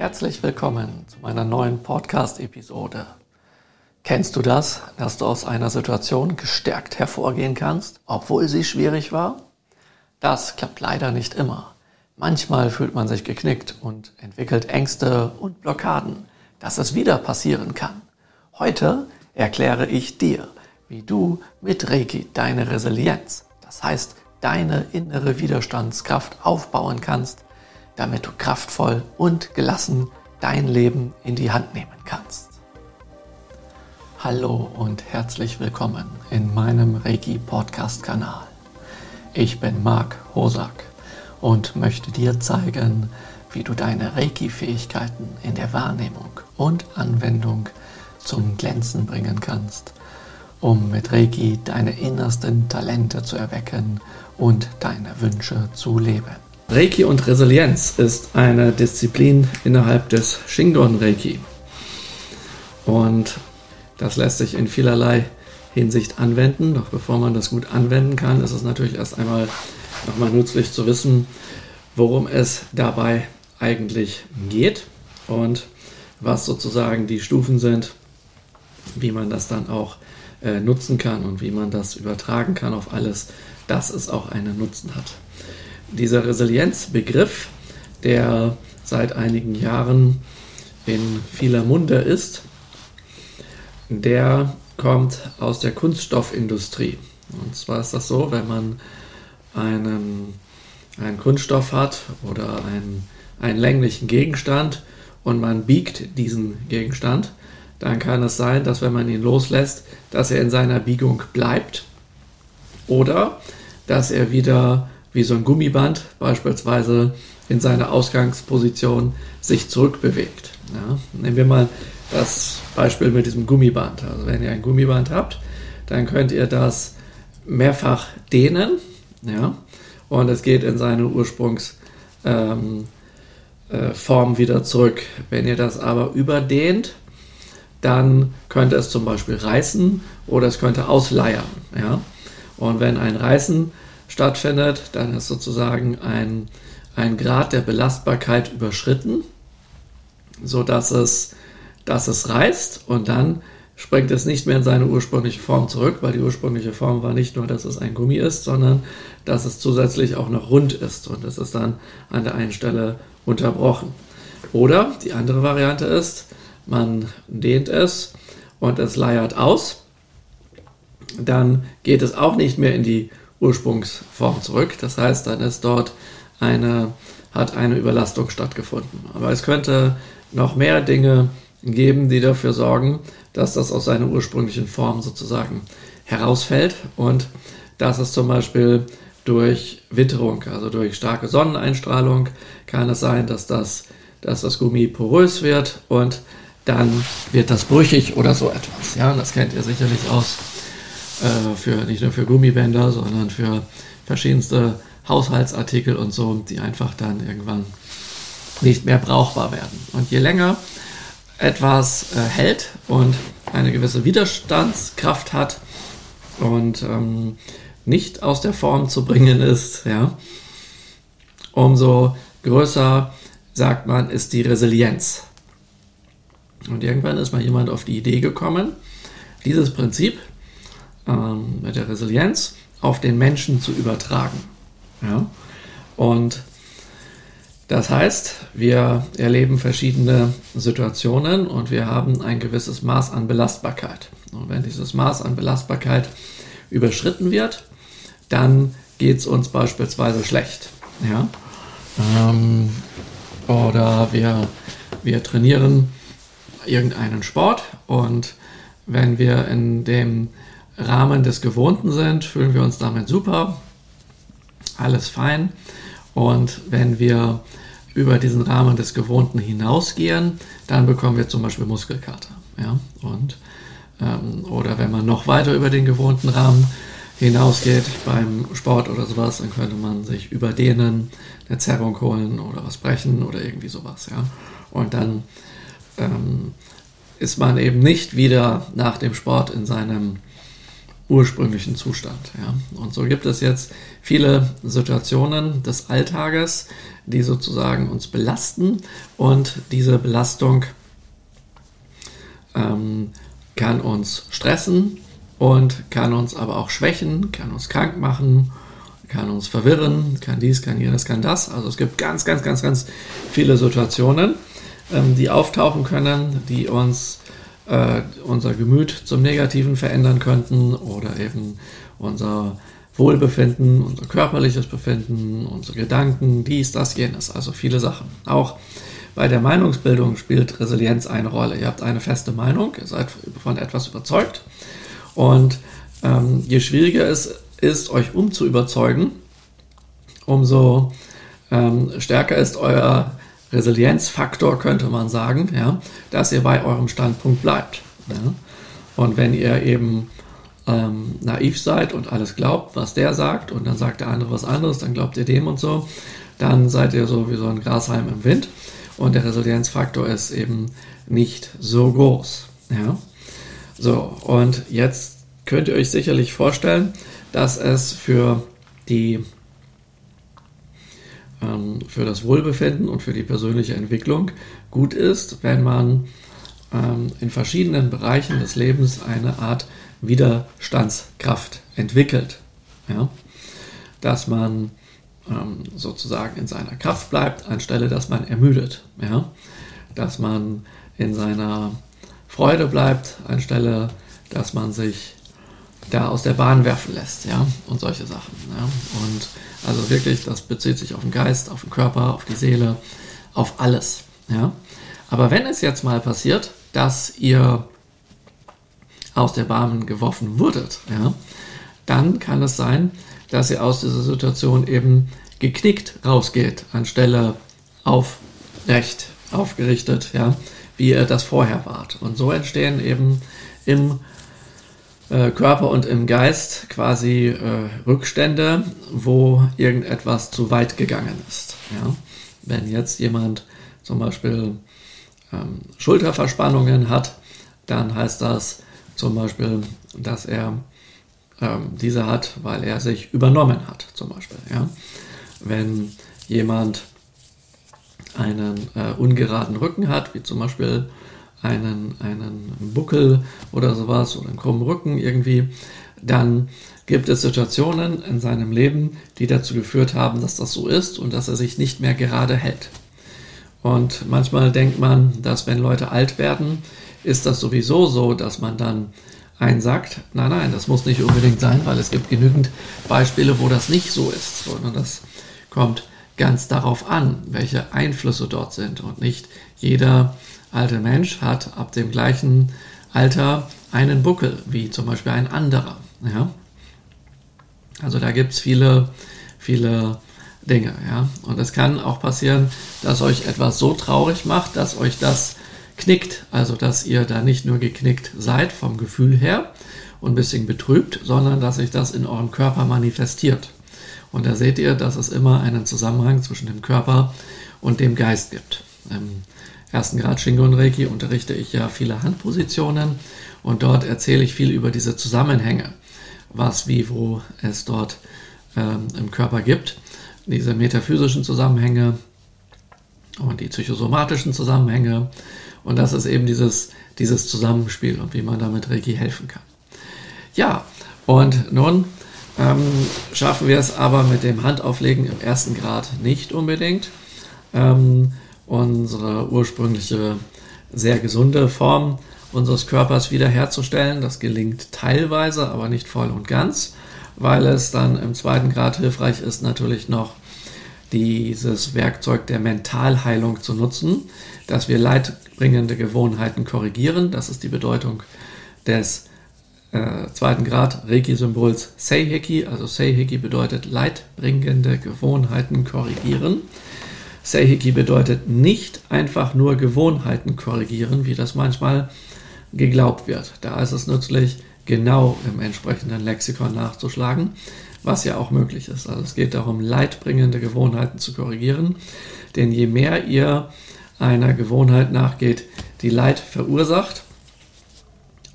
Herzlich willkommen zu meiner neuen Podcast-Episode. Kennst du das, dass du aus einer Situation gestärkt hervorgehen kannst, obwohl sie schwierig war? Das klappt leider nicht immer. Manchmal fühlt man sich geknickt und entwickelt Ängste und Blockaden, dass es wieder passieren kann. Heute erkläre ich dir, wie du mit Reiki deine Resilienz, das heißt deine innere Widerstandskraft aufbauen kannst, damit du kraftvoll und gelassen dein Leben in die Hand nehmen kannst. Hallo und herzlich willkommen in meinem Reiki Podcast Kanal. Ich bin Marc Hosak und möchte dir zeigen, wie du deine Reiki-Fähigkeiten in der Wahrnehmung und Anwendung zum Glänzen bringen kannst, um mit Reiki deine innersten Talente zu erwecken und deine Wünsche zu leben. Reiki und Resilienz ist eine Disziplin innerhalb des Shingon Reiki. Und das lässt sich in vielerlei Hinsicht anwenden. Doch bevor man das gut anwenden kann, ist es natürlich erst einmal nochmal nützlich zu wissen, worum es dabei eigentlich geht und was sozusagen die Stufen sind, wie man das dann auch äh, nutzen kann und wie man das übertragen kann auf alles, dass es auch einen Nutzen hat dieser Resilienzbegriff, der seit einigen Jahren in vieler Munde ist, der kommt aus der Kunststoffindustrie. Und zwar ist das so, wenn man einen, einen Kunststoff hat oder einen, einen länglichen Gegenstand und man biegt diesen Gegenstand, dann kann es sein, dass wenn man ihn loslässt, dass er in seiner Biegung bleibt oder dass er wieder wie so ein Gummiband beispielsweise in seiner Ausgangsposition sich zurückbewegt. Ja, nehmen wir mal das Beispiel mit diesem Gummiband. Also wenn ihr ein Gummiband habt, dann könnt ihr das mehrfach dehnen, ja, und es geht in seine Ursprungsform ähm, äh, wieder zurück. Wenn ihr das aber überdehnt, dann könnte es zum Beispiel reißen oder es könnte ausleiern. Ja? Und wenn ein Reißen stattfindet, dann ist sozusagen ein, ein Grad der Belastbarkeit überschritten, sodass es, dass es reißt und dann springt es nicht mehr in seine ursprüngliche Form zurück, weil die ursprüngliche Form war nicht nur, dass es ein Gummi ist, sondern dass es zusätzlich auch noch rund ist und es ist dann an der einen Stelle unterbrochen. Oder die andere Variante ist, man dehnt es und es leiert aus, dann geht es auch nicht mehr in die Ursprungsform zurück. Das heißt, dann ist dort eine, hat eine Überlastung stattgefunden. Aber es könnte noch mehr Dinge geben, die dafür sorgen, dass das aus seiner ursprünglichen Form sozusagen herausfällt und dass es zum Beispiel durch Witterung, also durch starke Sonneneinstrahlung, kann es sein, dass das, dass das Gummi porös wird und dann wird das brüchig oder so etwas. Ja, das kennt ihr sicherlich aus äh, für, nicht nur für Gummibänder, sondern für verschiedenste Haushaltsartikel und so, die einfach dann irgendwann nicht mehr brauchbar werden. Und je länger etwas äh, hält und eine gewisse Widerstandskraft hat und ähm, nicht aus der Form zu bringen ist, ja, umso größer, sagt man, ist die Resilienz. Und irgendwann ist mal jemand auf die Idee gekommen, dieses Prinzip ähm, mit der Resilienz auf den Menschen zu übertragen. Ja? Und das heißt, wir erleben verschiedene Situationen und wir haben ein gewisses Maß an Belastbarkeit. Und wenn dieses Maß an Belastbarkeit überschritten wird, dann geht es uns beispielsweise schlecht. Ja? Ähm, oder wir, wir trainieren irgendeinen Sport und wenn wir in dem Rahmen des Gewohnten sind, fühlen wir uns damit super, alles fein. Und wenn wir über diesen Rahmen des Gewohnten hinausgehen, dann bekommen wir zum Beispiel Muskelkater. Ja? Und, ähm, oder wenn man noch weiter über den gewohnten Rahmen hinausgeht beim Sport oder sowas, dann könnte man sich überdehnen, eine Zerrung holen oder was brechen oder irgendwie sowas. Ja? Und dann ähm, ist man eben nicht wieder nach dem Sport in seinem ursprünglichen Zustand. Ja. Und so gibt es jetzt viele Situationen des Alltages, die sozusagen uns belasten und diese Belastung ähm, kann uns stressen und kann uns aber auch schwächen, kann uns krank machen, kann uns verwirren, kann dies, kann jenes, kann das. Also es gibt ganz, ganz, ganz, ganz viele Situationen, ähm, die auftauchen können, die uns äh, unser Gemüt zum Negativen verändern könnten oder eben unser Wohlbefinden, unser körperliches Befinden, unsere Gedanken, dies, das, jenes, also viele Sachen. Auch bei der Meinungsbildung spielt Resilienz eine Rolle. Ihr habt eine feste Meinung, ihr seid von etwas überzeugt und ähm, je schwieriger es ist, euch umzuüberzeugen, umso ähm, stärker ist euer Resilienzfaktor, könnte man sagen, ja, dass ihr bei eurem Standpunkt bleibt. Ja. Und wenn ihr eben ähm, naiv seid und alles glaubt, was der sagt, und dann sagt der andere was anderes, dann glaubt ihr dem und so, dann seid ihr so wie so ein Grashalm im Wind und der Resilienzfaktor ist eben nicht so groß. Ja. So, und jetzt könnt ihr euch sicherlich vorstellen, dass es für die ähm, für das Wohlbefinden und für die persönliche Entwicklung gut ist, wenn man ähm, in verschiedenen Bereichen des Lebens eine Art Widerstandskraft entwickelt. Ja? Dass man ähm, sozusagen in seiner Kraft bleibt, anstelle dass man ermüdet. Ja? Dass man in seiner Freude bleibt, anstelle dass man sich da aus der Bahn werfen lässt, ja, und solche Sachen. Ja? Und also wirklich, das bezieht sich auf den Geist, auf den Körper, auf die Seele, auf alles. Ja? Aber wenn es jetzt mal passiert, dass ihr aus der Bahn geworfen wurdet, ja, dann kann es sein, dass ihr aus dieser Situation eben geknickt rausgeht, anstelle aufrecht, aufgerichtet, ja, wie ihr das vorher wart. Und so entstehen eben im äh, Körper und im Geist quasi äh, Rückstände, wo irgendetwas zu weit gegangen ist. Ja? Wenn jetzt jemand zum Beispiel ähm, Schulterverspannungen hat, dann heißt das zum Beispiel, dass er ähm, diese hat, weil er sich übernommen hat, zum Beispiel. Ja? Wenn jemand einen äh, ungeraden Rücken hat, wie zum Beispiel einen, einen Buckel oder sowas oder einen krummen Rücken irgendwie, dann gibt es Situationen in seinem Leben, die dazu geführt haben, dass das so ist und dass er sich nicht mehr gerade hält. Und manchmal denkt man, dass wenn Leute alt werden, ist das sowieso so, dass man dann einsackt. Nein, nein, das muss nicht unbedingt sein, weil es gibt genügend Beispiele, wo das nicht so ist, sondern das kommt ganz darauf an, welche Einflüsse dort sind und nicht jeder alte Mensch hat ab dem gleichen Alter einen Buckel, wie zum Beispiel ein anderer. Ja? Also da gibt es viele, viele Dinge. Ja? Und es kann auch passieren, dass euch etwas so traurig macht, dass euch das knickt. Also dass ihr da nicht nur geknickt seid vom Gefühl her und ein bisschen betrübt, sondern dass sich das in eurem Körper manifestiert. Und da seht ihr, dass es immer einen Zusammenhang zwischen dem Körper und dem Geist gibt. Ähm, ersten Grad Shingo und Reiki unterrichte ich ja viele Handpositionen und dort erzähle ich viel über diese Zusammenhänge, was, wie, wo es dort ähm, im Körper gibt. Diese metaphysischen Zusammenhänge und die psychosomatischen Zusammenhänge. Und das ist eben dieses, dieses Zusammenspiel und wie man damit Reiki helfen kann. Ja, und nun ähm, schaffen wir es aber mit dem Handauflegen im ersten Grad nicht unbedingt. Ähm, unsere ursprüngliche sehr gesunde Form unseres Körpers wiederherzustellen. Das gelingt teilweise, aber nicht voll und ganz, weil es dann im zweiten Grad hilfreich ist, natürlich noch dieses Werkzeug der Mentalheilung zu nutzen, dass wir leidbringende Gewohnheiten korrigieren. Das ist die Bedeutung des äh, zweiten Grad Reiki-Symbols Seiheki. Also Seiheki bedeutet leidbringende Gewohnheiten korrigieren. Seihiki bedeutet nicht einfach nur Gewohnheiten korrigieren, wie das manchmal geglaubt wird. Da ist es nützlich, genau im entsprechenden Lexikon nachzuschlagen, was ja auch möglich ist. Also es geht darum, leidbringende Gewohnheiten zu korrigieren, denn je mehr ihr einer Gewohnheit nachgeht, die Leid verursacht,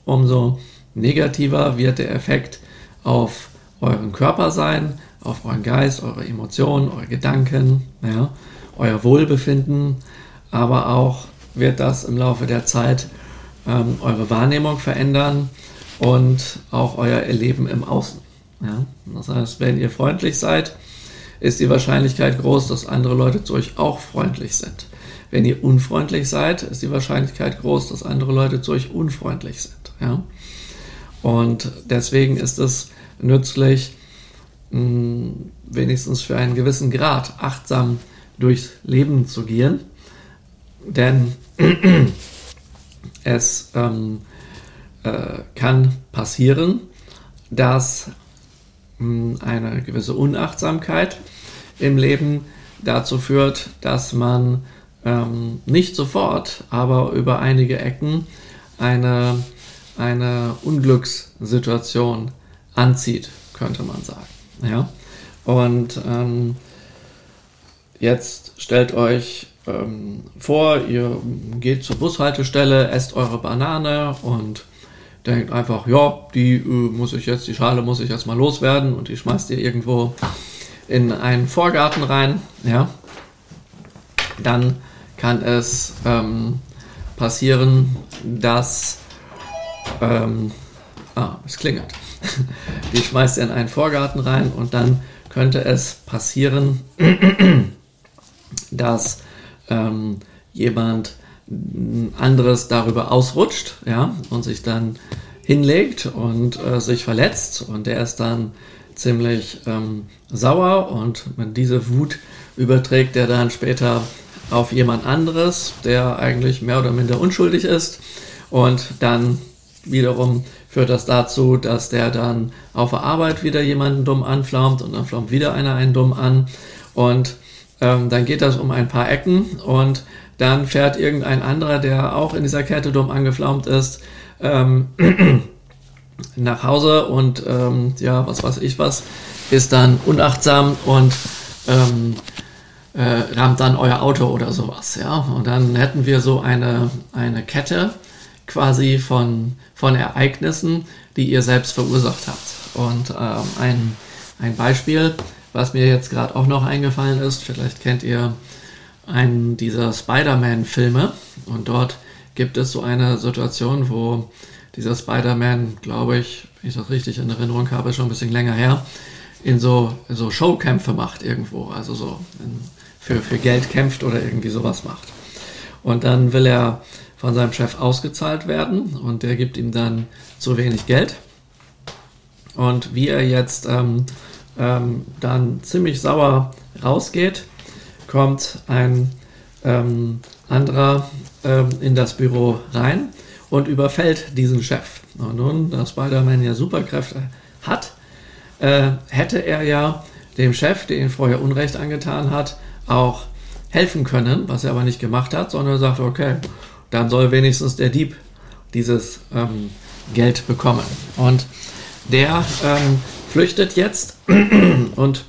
umso negativer wird der Effekt auf euren Körper sein, auf euren Geist, eure Emotionen, eure Gedanken, ja, euer Wohlbefinden, aber auch wird das im Laufe der Zeit ähm, eure Wahrnehmung verändern und auch euer Erleben im Außen. Ja? Das heißt, wenn ihr freundlich seid, ist die Wahrscheinlichkeit groß, dass andere Leute zu euch auch freundlich sind. Wenn ihr unfreundlich seid, ist die Wahrscheinlichkeit groß, dass andere Leute zu euch unfreundlich sind. Ja? Und deswegen ist es nützlich, mh, wenigstens für einen gewissen Grad achtsam durchs Leben zu gehen. Denn es ähm, äh, kann passieren, dass mh, eine gewisse Unachtsamkeit im Leben dazu führt, dass man ähm, nicht sofort, aber über einige Ecken eine, eine Unglückssituation anzieht, könnte man sagen. Ja? Und ähm, jetzt stellt euch ähm, vor, ihr geht zur Bushaltestelle, esst eure Banane und denkt einfach, ja, die äh, muss ich jetzt, die Schale muss ich jetzt mal loswerden und die schmeißt ihr irgendwo in einen Vorgarten rein, ja, dann kann es ähm, passieren, dass ähm, ah, es klingelt. Die schmeißt ihr in einen Vorgarten rein und dann könnte es passieren, dass ähm, jemand anderes darüber ausrutscht, ja, und sich dann hinlegt und äh, sich verletzt. Und der ist dann ziemlich ähm, sauer und diese Wut überträgt er dann später auf jemand anderes, der eigentlich mehr oder minder unschuldig ist. Und dann wiederum führt das dazu, dass der dann auf der Arbeit wieder jemanden dumm anflaumt und dann flaumt wieder einer einen dumm an. Und ähm, dann geht das um ein paar Ecken und dann fährt irgendein anderer, der auch in dieser Kette dumm angeflaumt ist, ähm, nach Hause und ähm, ja, was weiß ich was, ist dann unachtsam und ähm, äh, rammt dann euer Auto oder sowas, ja. Und dann hätten wir so eine, eine Kette quasi von, von Ereignissen, die ihr selbst verursacht habt. Und ähm, ein, ein Beispiel, was mir jetzt gerade auch noch eingefallen ist, vielleicht kennt ihr einen dieser Spider-Man-Filme und dort gibt es so eine Situation, wo dieser Spider-Man, glaube ich, wenn ich das richtig in Erinnerung habe, schon ein bisschen länger her, in so, so Showkämpfe macht irgendwo, also so in, für, für Geld kämpft oder irgendwie sowas macht. Und dann will er von seinem Chef ausgezahlt werden und der gibt ihm dann zu wenig Geld. Und wie er jetzt ähm, ähm, dann ziemlich sauer rausgeht, kommt ein ähm, anderer ähm, in das Büro rein und überfällt diesen Chef. Und nun, da Spider-Man ja Superkräfte hat, äh, hätte er ja dem Chef, der ihn vorher Unrecht angetan hat, auch helfen können, was er aber nicht gemacht hat, sondern sagt, okay, dann soll wenigstens der Dieb dieses ähm, Geld bekommen. Und der ähm, flüchtet jetzt und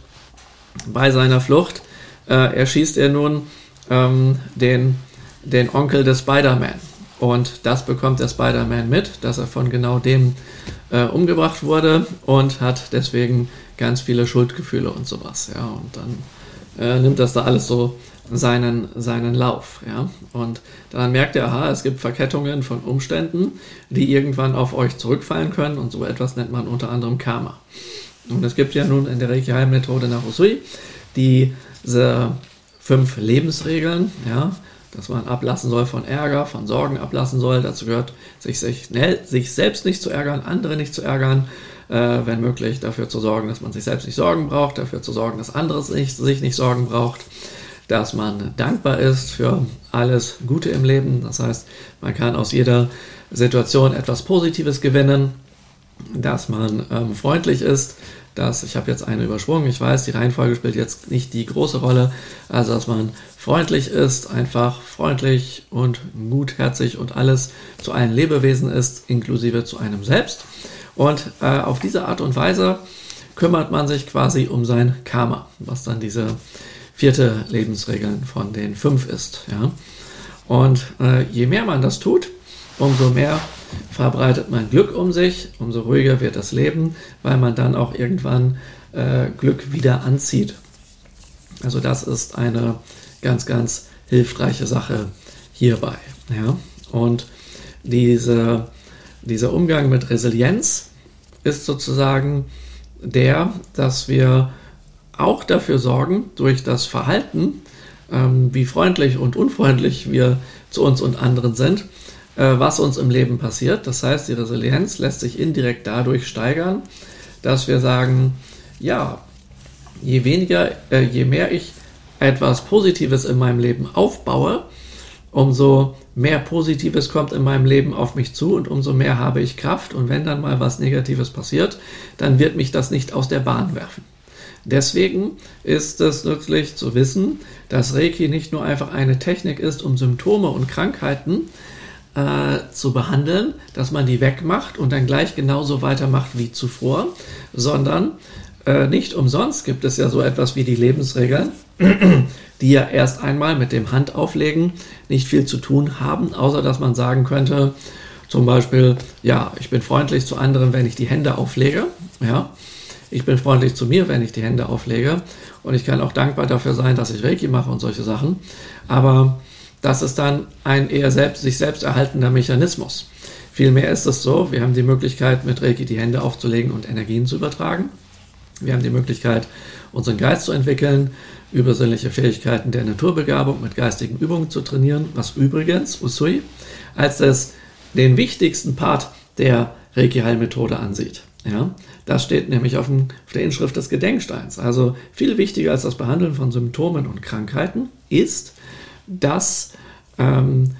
bei seiner Flucht äh, erschießt er nun ähm, den, den Onkel des Spider-Man. Und das bekommt der Spider-Man mit, dass er von genau dem äh, umgebracht wurde und hat deswegen ganz viele Schuldgefühle und sowas. Ja, und dann äh, nimmt das da alles so seinen, seinen Lauf. Ja? Und dann merkt er, aha, es gibt Verkettungen von Umständen, die irgendwann auf euch zurückfallen können und so etwas nennt man unter anderem Karma. Und es gibt ja nun in der Reiki-Heilmethode nach Usui diese fünf Lebensregeln, ja, dass man ablassen soll von Ärger, von Sorgen ablassen soll. Dazu gehört, sich, sich, sich selbst nicht zu ärgern, andere nicht zu ärgern, äh, wenn möglich dafür zu sorgen, dass man sich selbst nicht Sorgen braucht, dafür zu sorgen, dass andere sich, sich nicht Sorgen braucht, dass man dankbar ist für alles Gute im Leben. Das heißt, man kann aus jeder Situation etwas Positives gewinnen, dass man ähm, freundlich ist, dass ich habe jetzt eine übersprungen, ich weiß, die Reihenfolge spielt jetzt nicht die große Rolle, also dass man freundlich ist, einfach freundlich und gutherzig und alles zu allen Lebewesen ist, inklusive zu einem selbst. Und äh, auf diese Art und Weise kümmert man sich quasi um sein Karma, was dann diese vierte Lebensregel von den fünf ist. Ja? Und äh, je mehr man das tut, umso mehr verbreitet man Glück um sich, umso ruhiger wird das Leben, weil man dann auch irgendwann äh, Glück wieder anzieht. Also das ist eine ganz, ganz hilfreiche Sache hierbei. Ja? Und diese, dieser Umgang mit Resilienz ist sozusagen der, dass wir auch dafür sorgen, durch das Verhalten, ähm, wie freundlich und unfreundlich wir zu uns und anderen sind, was uns im Leben passiert. Das heißt, die Resilienz lässt sich indirekt dadurch steigern, dass wir sagen, ja, je weniger, äh, je mehr ich etwas Positives in meinem Leben aufbaue, umso mehr Positives kommt in meinem Leben auf mich zu und umso mehr habe ich Kraft. Und wenn dann mal was Negatives passiert, dann wird mich das nicht aus der Bahn werfen. Deswegen ist es nützlich zu wissen, dass Reiki nicht nur einfach eine Technik ist, um Symptome und Krankheiten äh, zu behandeln, dass man die wegmacht und dann gleich genauso weitermacht wie zuvor, sondern äh, nicht umsonst gibt es ja so etwas wie die Lebensregeln, die ja erst einmal mit dem Handauflegen nicht viel zu tun haben, außer dass man sagen könnte, zum Beispiel, ja, ich bin freundlich zu anderen, wenn ich die Hände auflege, ja, ich bin freundlich zu mir, wenn ich die Hände auflege. Und ich kann auch dankbar dafür sein, dass ich Reiki mache und solche Sachen, aber das ist dann ein eher selbst, sich selbst erhaltender Mechanismus. Vielmehr ist es so, wir haben die Möglichkeit, mit Reiki die Hände aufzulegen und Energien zu übertragen. Wir haben die Möglichkeit, unseren Geist zu entwickeln, übersinnliche Fähigkeiten der Naturbegabung mit geistigen Übungen zu trainieren, was übrigens Usui als das, den wichtigsten Part der Reiki-Heilmethode ansieht. Ja, das steht nämlich auf, dem, auf der Inschrift des Gedenksteins. Also viel wichtiger als das Behandeln von Symptomen und Krankheiten ist, dass ähm,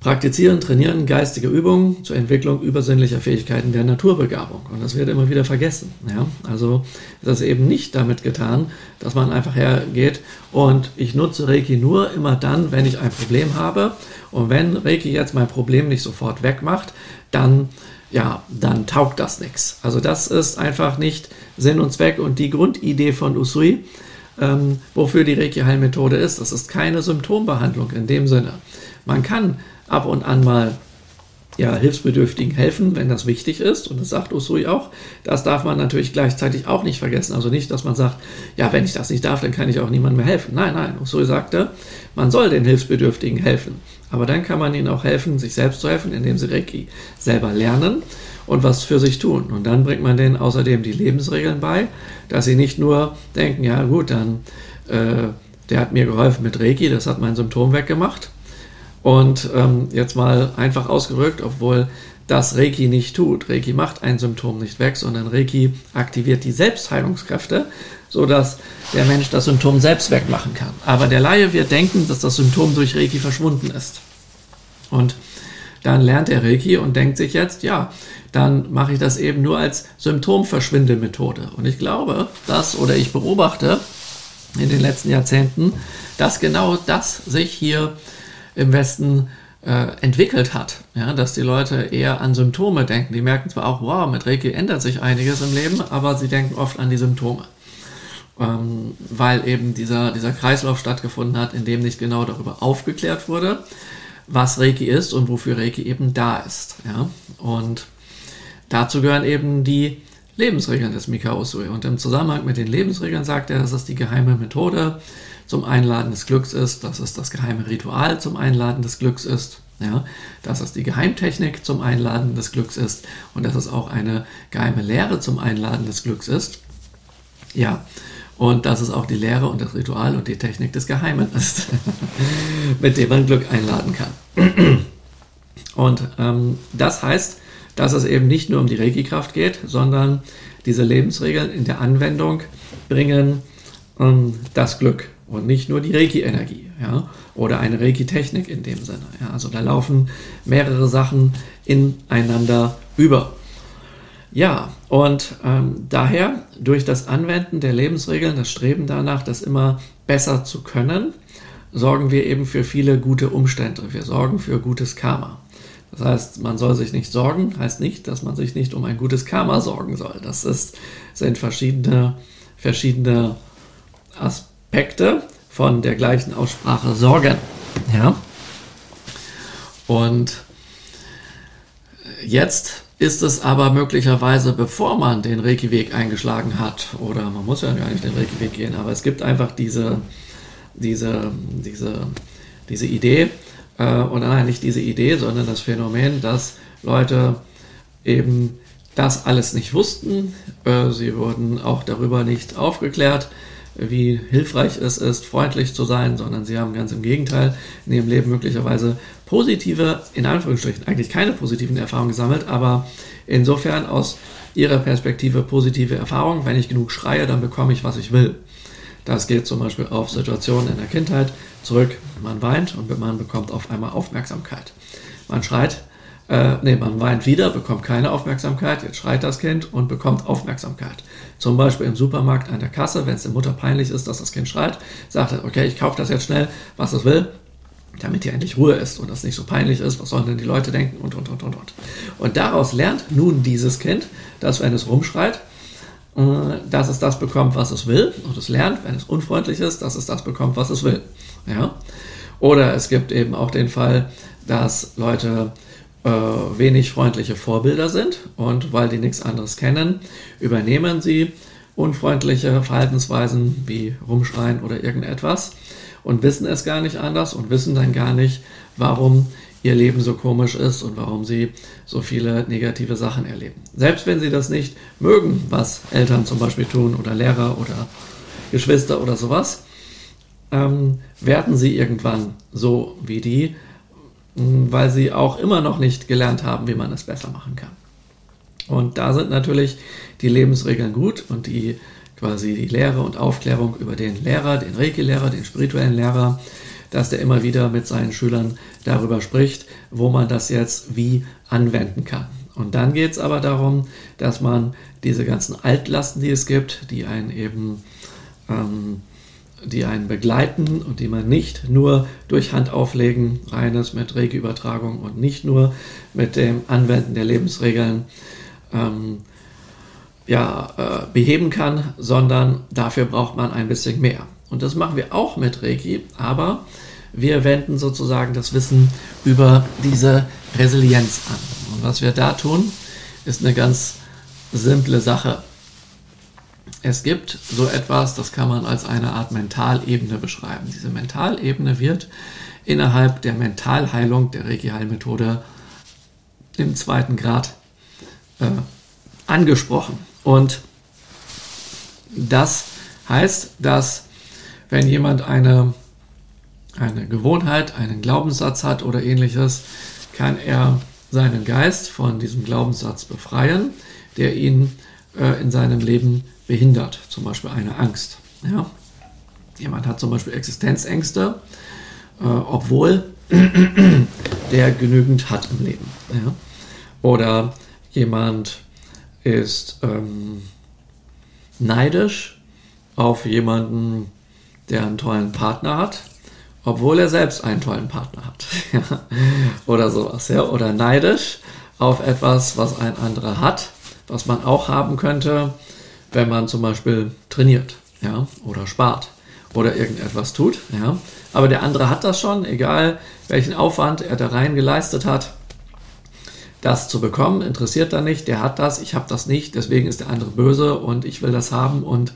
Praktizieren, trainieren geistige Übungen zur Entwicklung übersinnlicher Fähigkeiten der Naturbegabung. Und das wird immer wieder vergessen. Ja? Also ist das eben nicht damit getan, dass man einfach hergeht und ich nutze Reiki nur immer dann, wenn ich ein Problem habe. Und wenn Reiki jetzt mein Problem nicht sofort wegmacht, dann ja, dann taugt das nichts. Also das ist einfach nicht Sinn und Zweck und die Grundidee von Usui, ähm, wofür die Reiki-Heilmethode ist. Das ist keine Symptombehandlung in dem Sinne. Man kann ab und an mal ja, Hilfsbedürftigen helfen, wenn das wichtig ist. Und das sagt Usui auch. Das darf man natürlich gleichzeitig auch nicht vergessen. Also nicht, dass man sagt, ja, wenn ich das nicht darf, dann kann ich auch niemandem mehr helfen. Nein, nein. Usui sagte, man soll den Hilfsbedürftigen helfen. Aber dann kann man ihnen auch helfen, sich selbst zu helfen, indem sie Reiki selber lernen und was für sich tun. Und dann bringt man denen außerdem die Lebensregeln bei, dass sie nicht nur denken, ja gut, dann äh, der hat mir geholfen mit Reiki, das hat mein Symptom weggemacht und ähm, jetzt mal einfach ausgedrückt, obwohl das Reiki nicht tut. Reiki macht ein Symptom nicht weg, sondern Reiki aktiviert die Selbstheilungskräfte, sodass der Mensch das Symptom selbst wegmachen kann. Aber der Laie wird denken, dass das Symptom durch Reiki verschwunden ist. Und dann lernt er Reiki und denkt sich jetzt, ja, dann mache ich das eben nur als Symptomverschwindemethode. Und ich glaube, dass, oder ich beobachte in den letzten Jahrzehnten, dass genau das sich hier im Westen äh, entwickelt hat. Ja, dass die Leute eher an Symptome denken. Die merken zwar auch, wow, mit Reiki ändert sich einiges im Leben, aber sie denken oft an die Symptome. Ähm, weil eben dieser, dieser Kreislauf stattgefunden hat, in dem nicht genau darüber aufgeklärt wurde, was Reiki ist und wofür Reiki eben da ist. Ja? Und dazu gehören eben die Lebensregeln des Mikao Usui. Und im Zusammenhang mit den Lebensregeln sagt er, dass es die geheime Methode zum Einladen des Glücks ist, dass es das geheime Ritual zum Einladen des Glücks ist, ja, dass es die Geheimtechnik zum Einladen des Glücks ist und dass es auch eine geheime Lehre zum Einladen des Glücks ist. Ja, und dass es auch die Lehre und das Ritual und die Technik des Geheimen ist, mit dem man Glück einladen kann. Und ähm, das heißt, dass es eben nicht nur um die Reiki-Kraft geht, sondern diese Lebensregeln in der Anwendung bringen ähm, das Glück und nicht nur die Reiki-Energie ja, oder eine Reiki-Technik in dem Sinne. Ja. Also da laufen mehrere Sachen ineinander über. Ja, und ähm, daher durch das Anwenden der Lebensregeln, das Streben danach, das immer besser zu können, sorgen wir eben für viele gute Umstände. Wir sorgen für gutes Karma. Das heißt, man soll sich nicht sorgen, heißt nicht, dass man sich nicht um ein gutes Karma sorgen soll. Das ist, sind verschiedene, verschiedene Aspekte von der gleichen Aussprache sorgen. Ja? Und jetzt ist es aber möglicherweise, bevor man den Reiki-Weg eingeschlagen hat, oder man muss ja gar nicht den Reiki-Weg gehen, aber es gibt einfach diese, diese, diese, diese Idee, äh, oder nein, nicht diese Idee, sondern das Phänomen, dass Leute eben das alles nicht wussten. Äh, sie wurden auch darüber nicht aufgeklärt, wie hilfreich es ist, freundlich zu sein, sondern sie haben ganz im Gegenteil in ihrem Leben möglicherweise positive, in Anführungsstrichen eigentlich keine positiven Erfahrungen gesammelt, aber insofern aus ihrer Perspektive positive Erfahrungen. Wenn ich genug schreie, dann bekomme ich, was ich will. Das geht zum Beispiel auf Situationen in der Kindheit zurück. Man weint und man bekommt auf einmal Aufmerksamkeit. Man schreit, äh, nee, man weint wieder, bekommt keine Aufmerksamkeit, jetzt schreit das Kind und bekommt Aufmerksamkeit. Zum Beispiel im Supermarkt an der Kasse, wenn es der Mutter peinlich ist, dass das Kind schreit, sagt er, okay, ich kaufe das jetzt schnell, was es will, damit hier endlich Ruhe ist und das nicht so peinlich ist, was sollen denn die Leute denken und, und, und, und, und. Und daraus lernt nun dieses Kind, dass wenn es rumschreit, äh, dass es das bekommt, was es will. Und es lernt, wenn es unfreundlich ist, dass es das bekommt, was es will. Ja? Oder es gibt eben auch den Fall, dass Leute äh, wenig freundliche Vorbilder sind und weil die nichts anderes kennen, übernehmen sie unfreundliche Verhaltensweisen wie Rumschreien oder irgendetwas und wissen es gar nicht anders und wissen dann gar nicht, warum ihr Leben so komisch ist und warum sie so viele negative Sachen erleben. Selbst wenn sie das nicht mögen, was Eltern zum Beispiel tun oder Lehrer oder Geschwister oder sowas, ähm, werden sie irgendwann so wie die, weil sie auch immer noch nicht gelernt haben, wie man es besser machen kann. Und da sind natürlich die Lebensregeln gut und die quasi die Lehre und Aufklärung über den Lehrer, den Reiki-Lehrer, den spirituellen Lehrer, dass der immer wieder mit seinen Schülern darüber spricht, wo man das jetzt wie anwenden kann. Und dann geht es aber darum, dass man diese ganzen Altlasten, die es gibt, die einen eben ähm, die einen begleiten und die man nicht nur durch Handauflegen, reines mit Regelübertragung und nicht nur mit dem Anwenden der Lebensregeln ähm, ja, äh, beheben kann, sondern dafür braucht man ein bisschen mehr. Und das machen wir auch mit Reiki, aber wir wenden sozusagen das Wissen über diese Resilienz an. Und was wir da tun, ist eine ganz simple Sache. Es gibt so etwas, das kann man als eine Art Mentalebene beschreiben. Diese Mentalebene wird innerhalb der Mentalheilung der Reiki-Heilmethode im zweiten Grad äh, angesprochen. Und das heißt, dass wenn jemand eine, eine Gewohnheit, einen Glaubenssatz hat oder ähnliches, kann er seinen Geist von diesem Glaubenssatz befreien, der ihn äh, in seinem Leben behindert, zum Beispiel eine Angst. Ja? Jemand hat zum Beispiel Existenzängste, äh, obwohl der genügend hat im Leben. Ja? Oder jemand ist ähm, neidisch auf jemanden, der einen tollen Partner hat, obwohl er selbst einen tollen Partner hat. Oder sowas. Ja? Oder neidisch auf etwas, was ein anderer hat, was man auch haben könnte, wenn man zum Beispiel trainiert ja, oder spart oder irgendetwas tut. Ja. Aber der andere hat das schon, egal welchen Aufwand er da rein geleistet hat. Das zu bekommen, interessiert da nicht, der hat das, ich habe das nicht, deswegen ist der andere böse und ich will das haben und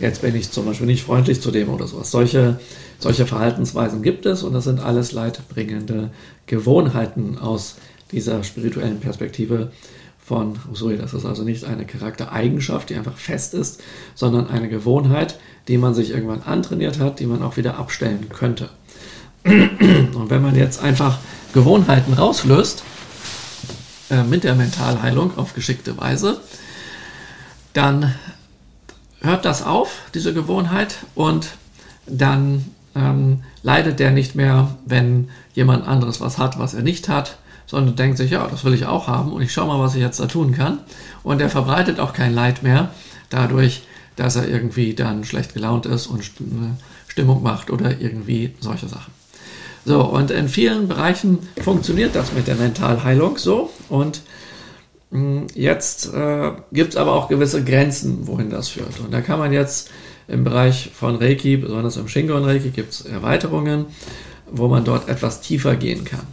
jetzt bin ich zum Beispiel nicht freundlich zu dem oder sowas. Solche, solche Verhaltensweisen gibt es und das sind alles leidbringende Gewohnheiten aus dieser spirituellen Perspektive, von Usui. Das ist also nicht eine Charaktereigenschaft, die einfach fest ist, sondern eine Gewohnheit, die man sich irgendwann antrainiert hat, die man auch wieder abstellen könnte. Und wenn man jetzt einfach Gewohnheiten rauslöst, äh, mit der Mentalheilung auf geschickte Weise, dann hört das auf, diese Gewohnheit, und dann ähm, leidet der nicht mehr, wenn jemand anderes was hat, was er nicht hat, sondern denkt sich, ja, das will ich auch haben und ich schaue mal, was ich jetzt da tun kann. Und er verbreitet auch kein Leid mehr dadurch, dass er irgendwie dann schlecht gelaunt ist und Stimmung macht oder irgendwie solche Sachen. So, und in vielen Bereichen funktioniert das mit der Mentalheilung so. Und hm, jetzt äh, gibt es aber auch gewisse Grenzen, wohin das führt. Und da kann man jetzt im Bereich von Reiki, besonders im Shingon Reiki, gibt es Erweiterungen, wo man dort etwas tiefer gehen kann.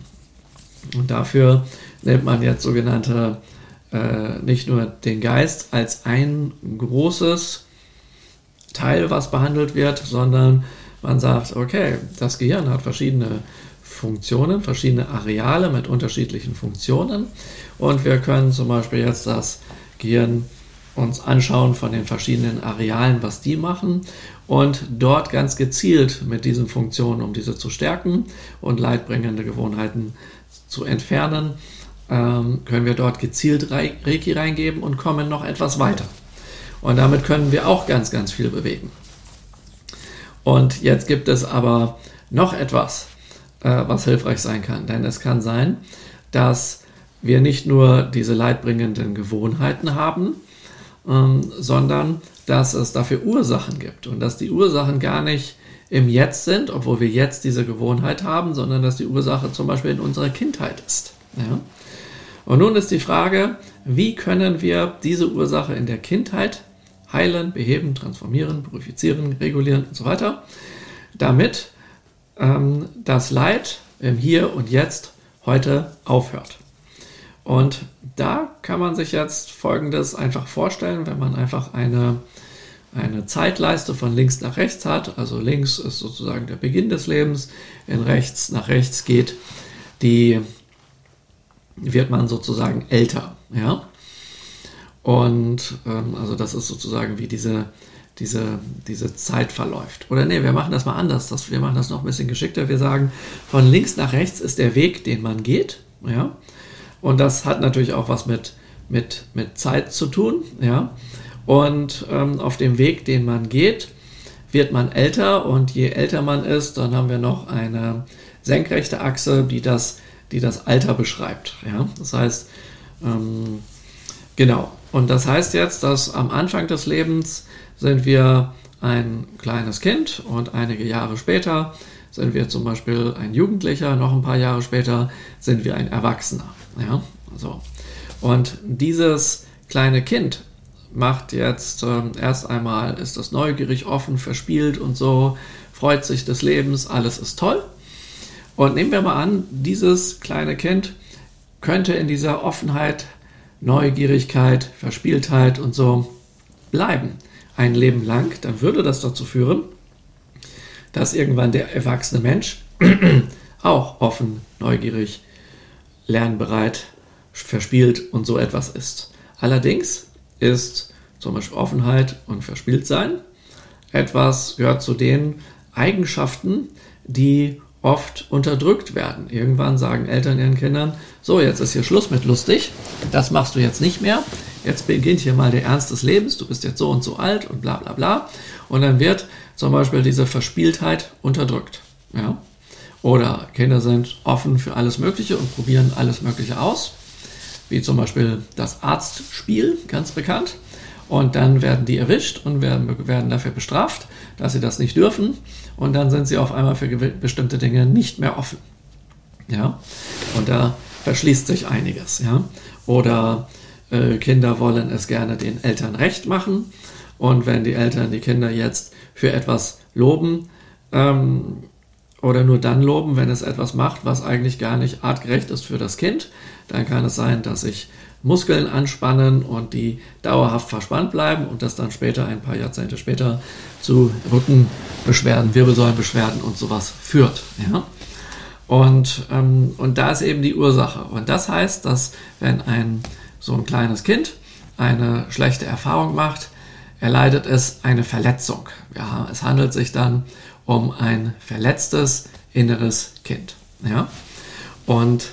Und dafür nimmt man jetzt sogenannte, äh, nicht nur den Geist als ein großes Teil, was behandelt wird, sondern man sagt, okay, das Gehirn hat verschiedene Funktionen, verschiedene Areale mit unterschiedlichen Funktionen und wir können zum Beispiel jetzt das Gehirn uns anschauen von den verschiedenen Arealen, was die machen und dort ganz gezielt mit diesen Funktionen, um diese zu stärken und leidbringende Gewohnheiten zu entfernen, ähm, können wir dort gezielt Reiki reingeben und kommen noch etwas weiter. Und damit können wir auch ganz, ganz viel bewegen. Und jetzt gibt es aber noch etwas, äh, was hilfreich sein kann. Denn es kann sein, dass wir nicht nur diese leidbringenden Gewohnheiten haben, ähm, sondern dass es dafür Ursachen gibt und dass die Ursachen gar nicht im Jetzt sind, obwohl wir jetzt diese Gewohnheit haben, sondern dass die Ursache zum Beispiel in unserer Kindheit ist. Ja? Und nun ist die Frage, wie können wir diese Ursache in der Kindheit heilen, beheben, transformieren, purifizieren, regulieren und so weiter, damit ähm, das Leid im Hier und Jetzt heute aufhört. Und da kann man sich jetzt Folgendes einfach vorstellen, wenn man einfach eine, eine Zeitleiste von links nach rechts hat. Also links ist sozusagen der Beginn des Lebens, in rechts nach rechts geht die, wird man sozusagen älter. Ja? Und ähm, also das ist sozusagen wie diese, diese, diese Zeit verläuft. Oder nee, wir machen das mal anders. Das, wir machen das noch ein bisschen geschickter. Wir sagen, von links nach rechts ist der Weg, den man geht. Ja? Und das hat natürlich auch was mit, mit, mit Zeit zu tun. Ja? Und ähm, auf dem Weg, den man geht, wird man älter und je älter man ist, dann haben wir noch eine senkrechte Achse, die das, die das Alter beschreibt. Ja? Das heißt, ähm, genau. Und das heißt jetzt, dass am Anfang des Lebens sind wir ein kleines Kind und einige Jahre später sind wir zum Beispiel ein Jugendlicher, noch ein paar Jahre später sind wir ein Erwachsener. Ja, so. Und dieses kleine Kind macht jetzt äh, erst einmal, ist das neugierig, offen, verspielt und so, freut sich des Lebens, alles ist toll. Und nehmen wir mal an, dieses kleine Kind könnte in dieser Offenheit, Neugierigkeit, Verspieltheit und so bleiben. Ein Leben lang, dann würde das dazu führen, dass irgendwann der erwachsene Mensch auch offen, neugierig, lernbereit, verspielt und so etwas ist. Allerdings ist zum Beispiel Offenheit und Verspieltsein etwas, gehört zu den Eigenschaften, die oft unterdrückt werden. Irgendwann sagen Eltern ihren Kindern, so, jetzt ist hier Schluss mit lustig, das machst du jetzt nicht mehr, jetzt beginnt hier mal der Ernst des Lebens, du bist jetzt so und so alt und bla bla bla. Und dann wird zum Beispiel diese Verspieltheit unterdrückt. Ja? Oder Kinder sind offen für alles Mögliche und probieren alles Mögliche aus, wie zum Beispiel das Arztspiel, ganz bekannt. Und dann werden die erwischt und werden, werden dafür bestraft, dass sie das nicht dürfen. Und dann sind sie auf einmal für bestimmte Dinge nicht mehr offen. Ja? Und da verschließt sich einiges. Ja? Oder äh, Kinder wollen es gerne den Eltern recht machen. Und wenn die Eltern die Kinder jetzt für etwas loben, ähm, oder nur dann loben, wenn es etwas macht, was eigentlich gar nicht artgerecht ist für das Kind. Dann kann es sein, dass sich Muskeln anspannen und die dauerhaft verspannt bleiben und das dann später, ein paar Jahrzehnte später, zu Rückenbeschwerden, Wirbelsäulenbeschwerden und sowas führt. Ja? Und, ähm, und da ist eben die Ursache. Und das heißt, dass wenn ein so ein kleines Kind eine schlechte Erfahrung macht, erleidet es eine Verletzung. Ja, es handelt sich dann um ein verletztes inneres Kind. Ja? Und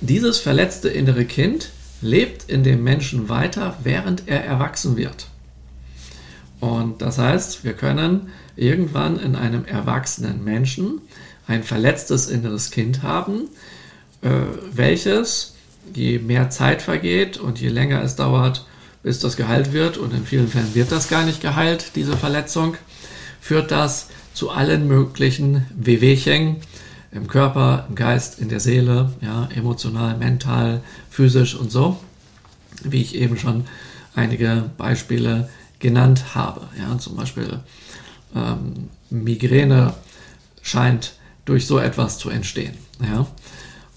dieses verletzte innere Kind lebt in dem Menschen weiter, während er erwachsen wird. Und das heißt, wir können irgendwann in einem erwachsenen Menschen ein verletztes inneres Kind haben, äh, welches, je mehr Zeit vergeht und je länger es dauert, bis das geheilt wird, und in vielen Fällen wird das gar nicht geheilt, diese Verletzung, führt das zu allen möglichen Wehwehchen im Körper, im Geist, in der Seele, ja, emotional, mental, physisch und so, wie ich eben schon einige Beispiele genannt habe. Ja, zum Beispiel ähm, Migräne scheint durch so etwas zu entstehen. Ja.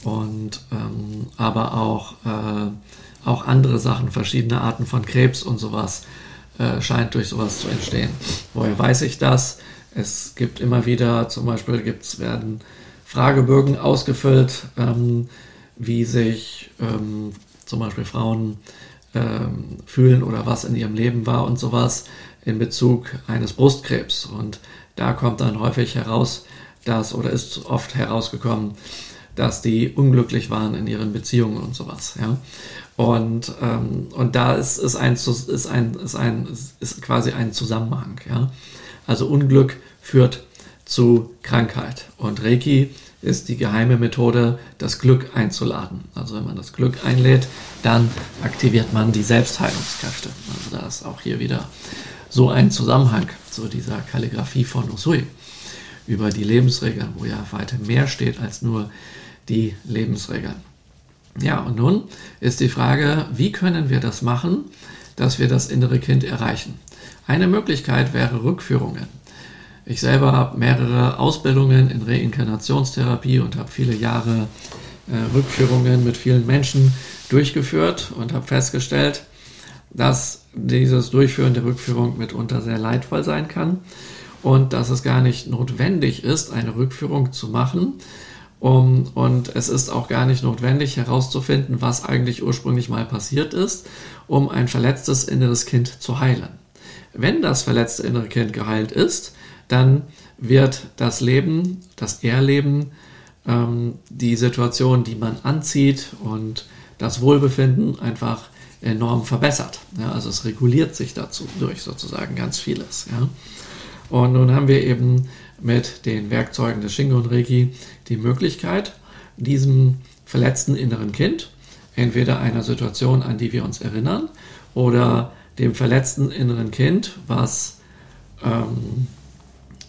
und ähm, aber auch, äh, auch andere Sachen, verschiedene Arten von Krebs und sowas äh, scheint durch sowas zu entstehen. Woher weiß ich das? Es gibt immer wieder, zum Beispiel gibt's, werden Fragebögen ausgefüllt, ähm, wie sich ähm, zum Beispiel Frauen ähm, fühlen oder was in ihrem Leben war und sowas in Bezug eines Brustkrebs. Und da kommt dann häufig heraus, dass oder ist oft herausgekommen, dass die unglücklich waren in ihren Beziehungen und sowas. Ja? Und, ähm, und da ist, ist, ein, ist, ein, ist, ein, ist quasi ein Zusammenhang. Ja? Also Unglück führt zu Krankheit. Und Reiki ist die geheime Methode, das Glück einzuladen. Also wenn man das Glück einlädt, dann aktiviert man die Selbstheilungskräfte. Also da ist auch hier wieder so ein Zusammenhang zu dieser Kalligrafie von Usui über die Lebensregeln, wo ja weiter mehr steht als nur die Lebensregeln. Ja, und nun ist die Frage, wie können wir das machen, dass wir das innere Kind erreichen? Eine Möglichkeit wäre Rückführungen. Ich selber habe mehrere Ausbildungen in Reinkarnationstherapie und habe viele Jahre äh, Rückführungen mit vielen Menschen durchgeführt und habe festgestellt, dass dieses Durchführen der Rückführung mitunter sehr leidvoll sein kann und dass es gar nicht notwendig ist, eine Rückführung zu machen. Um, und es ist auch gar nicht notwendig herauszufinden, was eigentlich ursprünglich mal passiert ist, um ein verletztes inneres Kind zu heilen. Wenn das verletzte innere Kind geheilt ist, dann wird das Leben, das Erleben, ähm, die Situation, die man anzieht und das Wohlbefinden einfach enorm verbessert. Ja, also es reguliert sich dazu durch sozusagen ganz vieles. Ja. Und nun haben wir eben mit den Werkzeugen des Shingo und Reiki die Möglichkeit, diesem verletzten inneren Kind, entweder einer Situation, an die wir uns erinnern, oder dem verletzten inneren Kind, was ähm,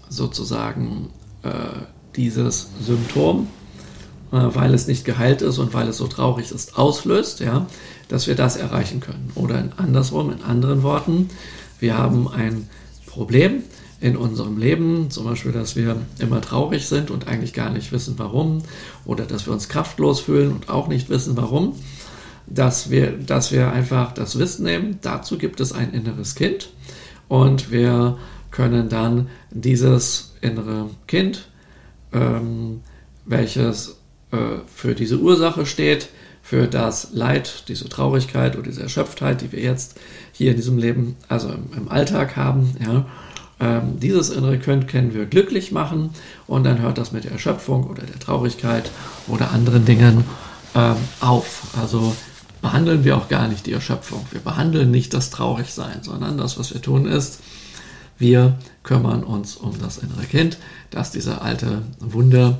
sozusagen äh, dieses Symptom, äh, weil es nicht geheilt ist und weil es so traurig ist, auslöst, ja, dass wir das erreichen können. Oder in andersrum, in anderen Worten, wir haben ein Problem in unserem Leben, zum Beispiel, dass wir immer traurig sind und eigentlich gar nicht wissen, warum, oder dass wir uns kraftlos fühlen und auch nicht wissen, warum, dass wir, dass wir einfach das Wissen nehmen, dazu gibt es ein inneres Kind und wir können dann dieses innere Kind, ähm, welches äh, für diese Ursache steht, für das Leid, diese Traurigkeit oder diese Erschöpftheit, die wir jetzt hier in diesem Leben, also im, im Alltag haben, ja, ähm, dieses innere Kind können wir glücklich machen und dann hört das mit der Erschöpfung oder der Traurigkeit oder anderen Dingen ähm, auf. Also behandeln wir auch gar nicht die Erschöpfung. Wir behandeln nicht das Traurigsein, sondern das, was wir tun, ist, wir kümmern uns um das innere Kind, dass diese alte Wunde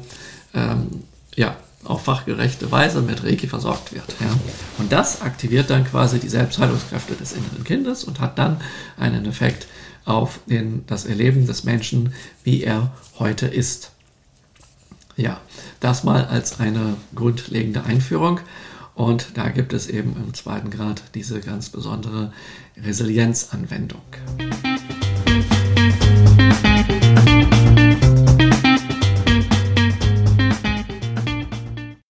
ähm, ja, auf fachgerechte Weise mit Reiki versorgt wird. Ja. Und das aktiviert dann quasi die Selbstheilungskräfte des inneren Kindes und hat dann einen Effekt auf den, das Erleben des Menschen, wie er heute ist. Ja, das mal als eine grundlegende Einführung. Und da gibt es eben im zweiten Grad diese ganz besondere Resilienzanwendung. Musik Bye.